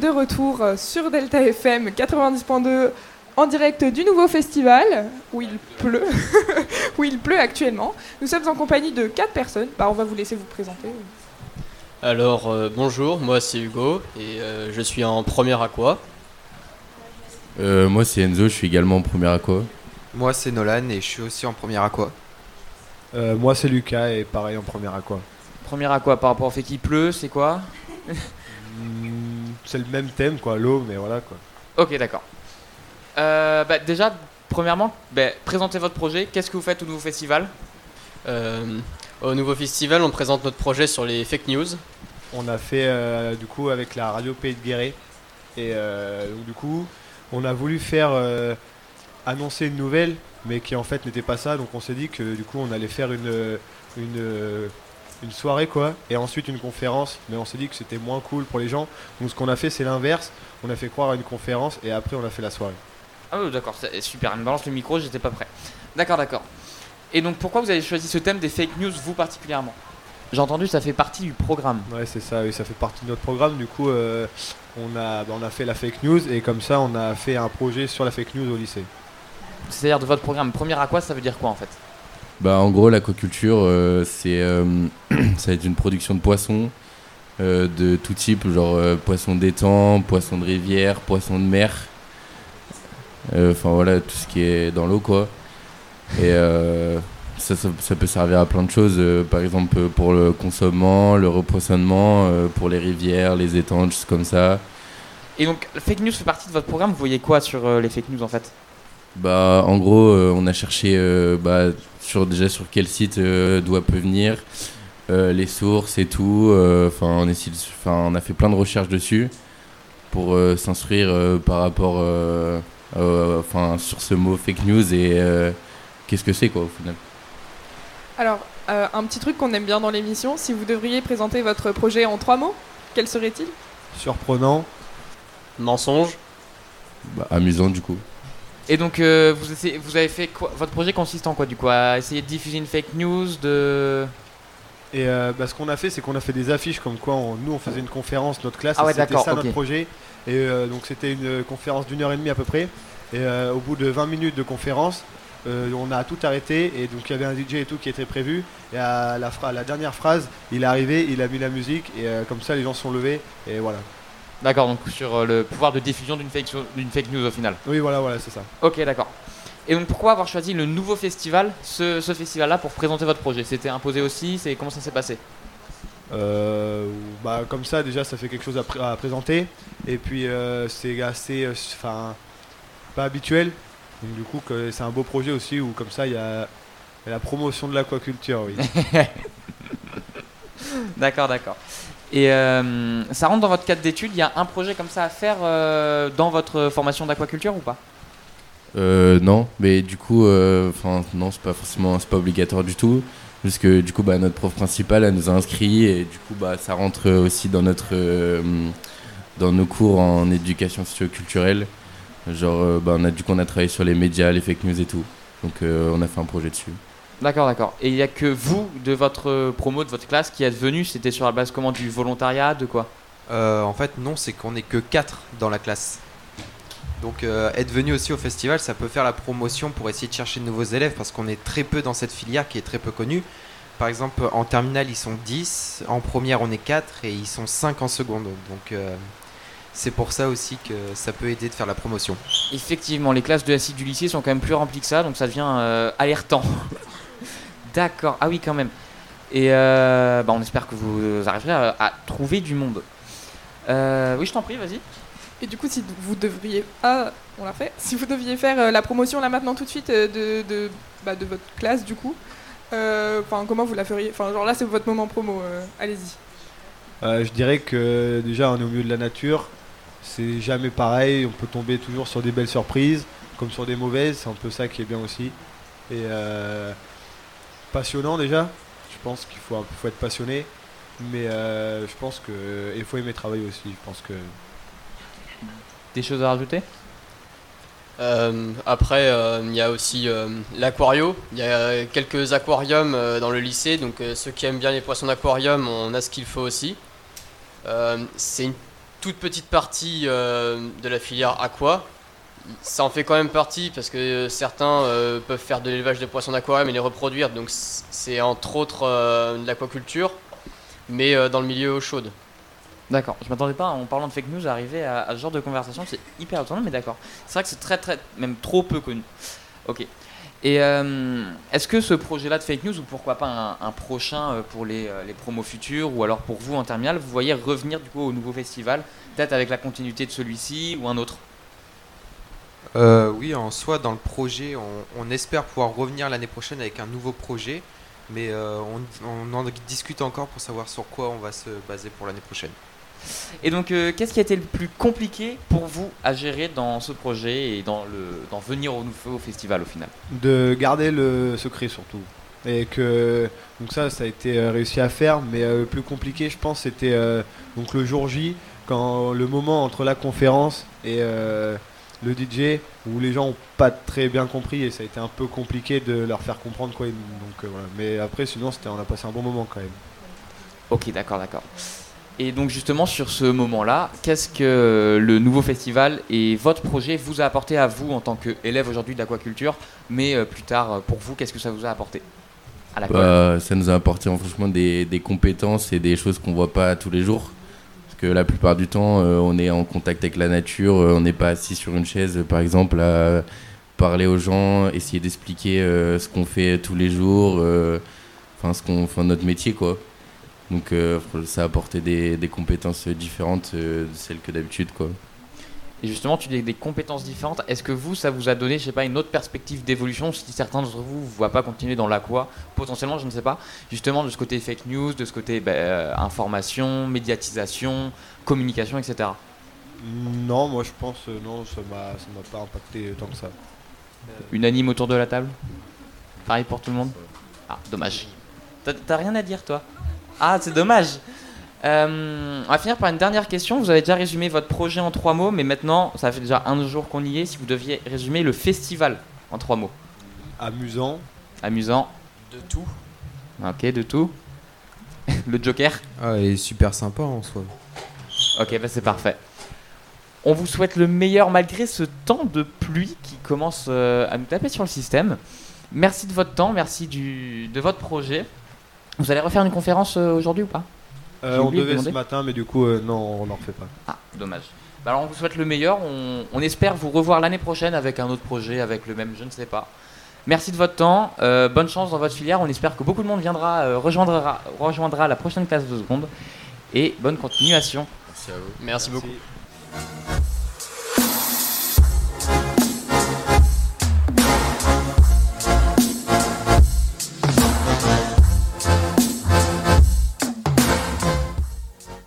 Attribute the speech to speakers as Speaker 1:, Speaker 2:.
Speaker 1: de retour sur Delta FM 90.2 en direct du nouveau festival où il pleut, où il pleut actuellement. Nous sommes en compagnie de quatre personnes. Bah, on va vous laisser vous présenter.
Speaker 2: Alors euh, bonjour, moi c'est Hugo et euh, je suis en première aqua.
Speaker 3: Euh, moi c'est Enzo, je suis également en première aqua.
Speaker 4: Moi c'est Nolan et je suis aussi en première aqua.
Speaker 5: Euh, moi c'est Lucas et pareil en première aqua.
Speaker 6: Première aqua par rapport au fait qu'il pleut, c'est quoi?
Speaker 5: C'est le même thème quoi, l'eau, mais voilà quoi.
Speaker 6: Ok, d'accord. Euh, bah, déjà, premièrement, bah, présentez votre projet. Qu'est-ce que vous faites au nouveau festival?
Speaker 2: Euh, au nouveau festival, on présente notre projet sur les fake news.
Speaker 5: On a fait euh, du coup avec la radio Pays de Guéret et euh, donc, du coup on a voulu faire euh, annoncer une nouvelle mais qui en fait n'était pas ça donc on s'est dit que du coup on allait faire une une, euh, une soirée quoi et ensuite une conférence mais on s'est dit que c'était moins cool pour les gens donc ce qu'on a fait c'est l'inverse on a fait croire à une conférence et après on a fait la soirée
Speaker 6: Ah oui, d'accord, c'est- super. Il me balance le micro, j'étais pas prêt. D'accord, d'accord. Et donc, pourquoi vous avez choisi ce thème des fake news, vous particulièrement? J'ai entendu, ça fait partie du programme.
Speaker 5: Ouais, c'est ça, oui, ça fait partie de notre programme. Du coup, euh, on, a, bah, on a fait la fake news et comme ça, on a fait un projet sur la fake news au lycée.
Speaker 6: C'est-à-dire de votre programme. Première aqua, ça veut dire quoi en fait?
Speaker 3: Bah en gros l'aquaculture euh, c'est euh, ça va être une production de poissons euh, de tout type genre poissons d'étang, poissons de rivière, poissons de mer. Enfin voilà tout ce qui est dans l'eau quoi. Et ça, ça, ça peut servir à plein de choses, euh, par exemple euh, pour le consommement, le repoisonnement, euh, pour les rivières, les étangs, choses comme ça.
Speaker 6: Et donc, fake news fait partie de votre programme? Vous voyez quoi sur les fake news en fait?
Speaker 3: Bah, en gros, on a cherché bah, sur, déjà sur quel site euh, doit peut venir, euh, les sources et tout. euh, Enfin, on, essaie de- 'fin, on a fait plein de recherches dessus pour euh, s'instruire euh, par rapport euh, euh, sur ce mot fake news et euh, qu'est-ce que c'est quoi au final.
Speaker 1: Alors, euh, un petit truc qu'on aime bien dans l'émission, si vous devriez présenter votre projet en trois mots, quel serait-il?
Speaker 5: Surprenant.
Speaker 2: Mensonge.
Speaker 3: Bah, amusant du coup.
Speaker 6: Et donc, euh, vous, essayez- vous avez fait quoi Votre projet consiste en quoi du coup À essayer de diffuser une fake news de.
Speaker 5: Et euh, bah, ce qu'on a fait, c'est qu'on a fait des affiches comme quoi on- nous on faisait une conférence, notre classe,
Speaker 6: Ah ouais,
Speaker 5: c'était
Speaker 6: d'accord,
Speaker 5: ça
Speaker 6: ok.
Speaker 5: notre projet. Et euh, donc c'était une conférence d'une heure et demie à peu près. Et euh, au bout de 20 minutes de conférence, euh, on a tout arrêté et donc il y avait un DJ et tout qui était prévu. Et à la, phra- à la dernière phrase, il est arrivé, il a mis la musique et euh, comme ça les gens se sont levés et voilà.
Speaker 6: D'accord, donc sur euh, le pouvoir de diffusion d'une fake, fake news au final.
Speaker 5: Oui, voilà, voilà, c'est ça.
Speaker 6: Ok, d'accord. Et donc, pourquoi avoir choisi le nouveau festival, ce, ce festival-là, pour présenter votre projet? C'était imposé aussi C'est comment ça s'est passé?
Speaker 5: Euh, bah, comme ça, déjà, ça fait quelque chose à, pr- à présenter. Et puis, euh, c'est assez. euh, Enfin, pas habituel. Donc, du coup, c'est un beau projet aussi où, comme ça, il y a, il y a la promotion de l'aquaculture, oui.
Speaker 6: D'accord, d'accord. Et euh, ça rentre dans votre cadre d'études Il y a un projet comme ça à faire euh, dans votre formation d'aquaculture ou pas?
Speaker 3: Euh, non, mais du coup, euh, enfin non, c'est pas forcément, c'est pas obligatoire du tout, parce que du coup, bah, notre prof principale, elle nous a inscrits et du coup, bah, ça rentre aussi dans notre, dans nos cours en éducation socio-culturelle. Genre, bah, on a du coup, on a travaillé sur les médias, les fake news et tout, donc on a fait un projet dessus.
Speaker 6: D'accord, d'accord. Et il n'y a que vous, de votre promo, de votre classe, qui êtes venu C'était sur la base comment Du volontariat De quoi?
Speaker 4: Euh, en fait, non, c'est qu'on est que 4 dans la classe. Donc, euh, être venu aussi au festival, ça peut faire la promotion pour essayer de chercher de nouveaux élèves parce qu'on est très peu dans cette filière qui est très peu connue. Par exemple, en terminale, ils sont 10, en première, on est 4 et ils sont 5 en seconde. Donc, euh, c'est pour ça aussi que ça peut aider de faire la promotion.
Speaker 6: Effectivement, les classes de SI du lycée sont quand même plus remplies que ça, donc ça devient euh, alertant. D'accord, ah oui, quand même. Et euh, bah, on espère que vous arriverez à, à trouver du monde. Euh, oui, je t'en prie, vas-y.
Speaker 1: Et du coup, si vous devriez. Ah, on l'a fait. Si vous deviez faire euh, la promotion là maintenant tout de suite euh, de, de, bah, de votre classe, du coup, euh, enfin, comment vous la feriez? Enfin, genre là, c'est votre moment promo. euh, Allez-y.
Speaker 5: Euh, je dirais que déjà, on est au milieu de la nature. C'est jamais pareil. On peut tomber toujours sur des belles surprises, comme sur des mauvaises. C'est un peu ça qui est bien aussi. Et euh, passionnant déjà. Je pense qu'il faut, faut être passionné. Mais euh, je pense que. et Il faut aimer travailler aussi. Je pense que.
Speaker 6: Des choses à rajouter?
Speaker 2: Euh, après, euh, il y a aussi euh, l'aquario. Il y a quelques aquariums euh, dans le lycée, donc euh, ceux qui aiment bien les poissons d'aquarium, on a ce qu'il faut aussi. Euh, c'est une toute petite partie euh, de la filière aqua. Ça en fait quand même partie parce que certains euh, peuvent faire de l'élevage de poissons d'aquarium et les reproduire, donc c'est entre autres euh, de l'aquaculture, mais euh, dans le milieu eau chaude.
Speaker 6: D'accord, je m'attendais pas en parlant de fake news à arriver à, ce genre de conversation, c'est hyper étonnant, mais d'accord. C'est vrai que c'est très très, même trop peu connu. Ok. Et euh, est-ce que ce projet-là de fake news, ou pourquoi pas un, prochain euh, pour les, euh, les promos futurs, ou alors pour vous en terminale, vous voyez revenir du coup au nouveau festival, peut-être avec la continuité de celui-ci ou un autre?
Speaker 4: Euh, oui, en soi, dans le projet, on, on espère pouvoir revenir l'année prochaine avec un nouveau projet, mais euh, on, on en discute encore pour savoir sur quoi on va se baser pour l'année prochaine.
Speaker 6: Et donc, euh, qu'est-ce qui a été le plus compliqué pour vous à gérer dans ce projet et dans, le, dans venir au nouveau festival au final?
Speaker 5: De garder le secret surtout. Et que donc ça, ça a été réussi à faire, mais euh, le plus compliqué, je pense, c'était euh, donc le jour J, quand le moment entre la conférence et euh, le DJ, où les gens ont pas très bien compris et ça a été un peu compliqué de leur faire comprendre quoi. Donc euh, voilà. Mais après, sinon, c'était, on a passé un bon moment quand même.
Speaker 6: Ok, d'accord, d'accord. Et donc justement sur ce moment-là, qu'est-ce que le nouveau festival et votre projet vous a apporté à vous en tant qu'élève aujourd'hui d'aquaculture, mais euh, plus tard euh, pour vous, qu'est-ce que ça vous a apporté à la colle
Speaker 3: Bah, ça nous a apporté franchement des, des compétences et des choses qu'on voit pas tous les jours. Que la plupart du temps, euh, on est en contact avec la nature, euh, on n'est pas assis sur une chaise, par exemple, à parler aux gens, essayer d'expliquer euh, ce qu'on fait tous les jours, enfin ce qu'on, notre métier quoi. Donc ça a apporté des, des compétences différentes de celles que d'habitude quoi.
Speaker 6: Et justement, tu dis des compétences différentes. Est-ce que vous, ça vous a donné, je sais pas, une autre perspective d'évolution si certains d'entre vous ne voient pas continuer dans l'aqua, potentiellement, je ne sais pas, justement de ce côté fake news, de ce côté bah, euh, information, médiatisation, communication, etc.
Speaker 5: Non, moi je pense, euh, non, ça m'a, ça m'a pas impacté tant que ça.
Speaker 6: Unanime autour de la table Pareil pour tout le monde Ah, dommage. T'as- T'as rien à dire, toi? Ah, c'est dommage. Euh, on va finir par une dernière question. Vous avez déjà résumé votre projet en trois mots, mais maintenant, ça fait déjà un jour qu'on y est. Si vous deviez résumer le festival en trois mots.
Speaker 5: Amusant,
Speaker 6: Amusant.
Speaker 2: De tout.
Speaker 6: Ok, de tout. le Joker.
Speaker 4: Ah, et super sympa en soi.
Speaker 6: Ok, bah c'est parfait. On vous souhaite le meilleur malgré ce temps de pluie qui commence euh, à nous taper sur le système. Merci de votre temps, merci du, de votre projet. Vous allez refaire une conférence euh, aujourd'hui ou pas?
Speaker 5: On
Speaker 6: oublié de
Speaker 5: devait ce
Speaker 6: demander.
Speaker 5: matin, mais du coup, euh, non, on n'en refait pas.
Speaker 6: Ah, dommage. Bah alors on vous souhaite le meilleur. On, on espère vous revoir l'année prochaine avec un autre projet, avec le même, je ne sais pas. Merci de votre temps. euh, bonne chance dans votre filière. On espère que beaucoup de monde viendra, euh, rejoindra, rejoindra la prochaine classe de seconde. Et bonne continuation.
Speaker 3: Merci à vous.
Speaker 2: Merci beaucoup.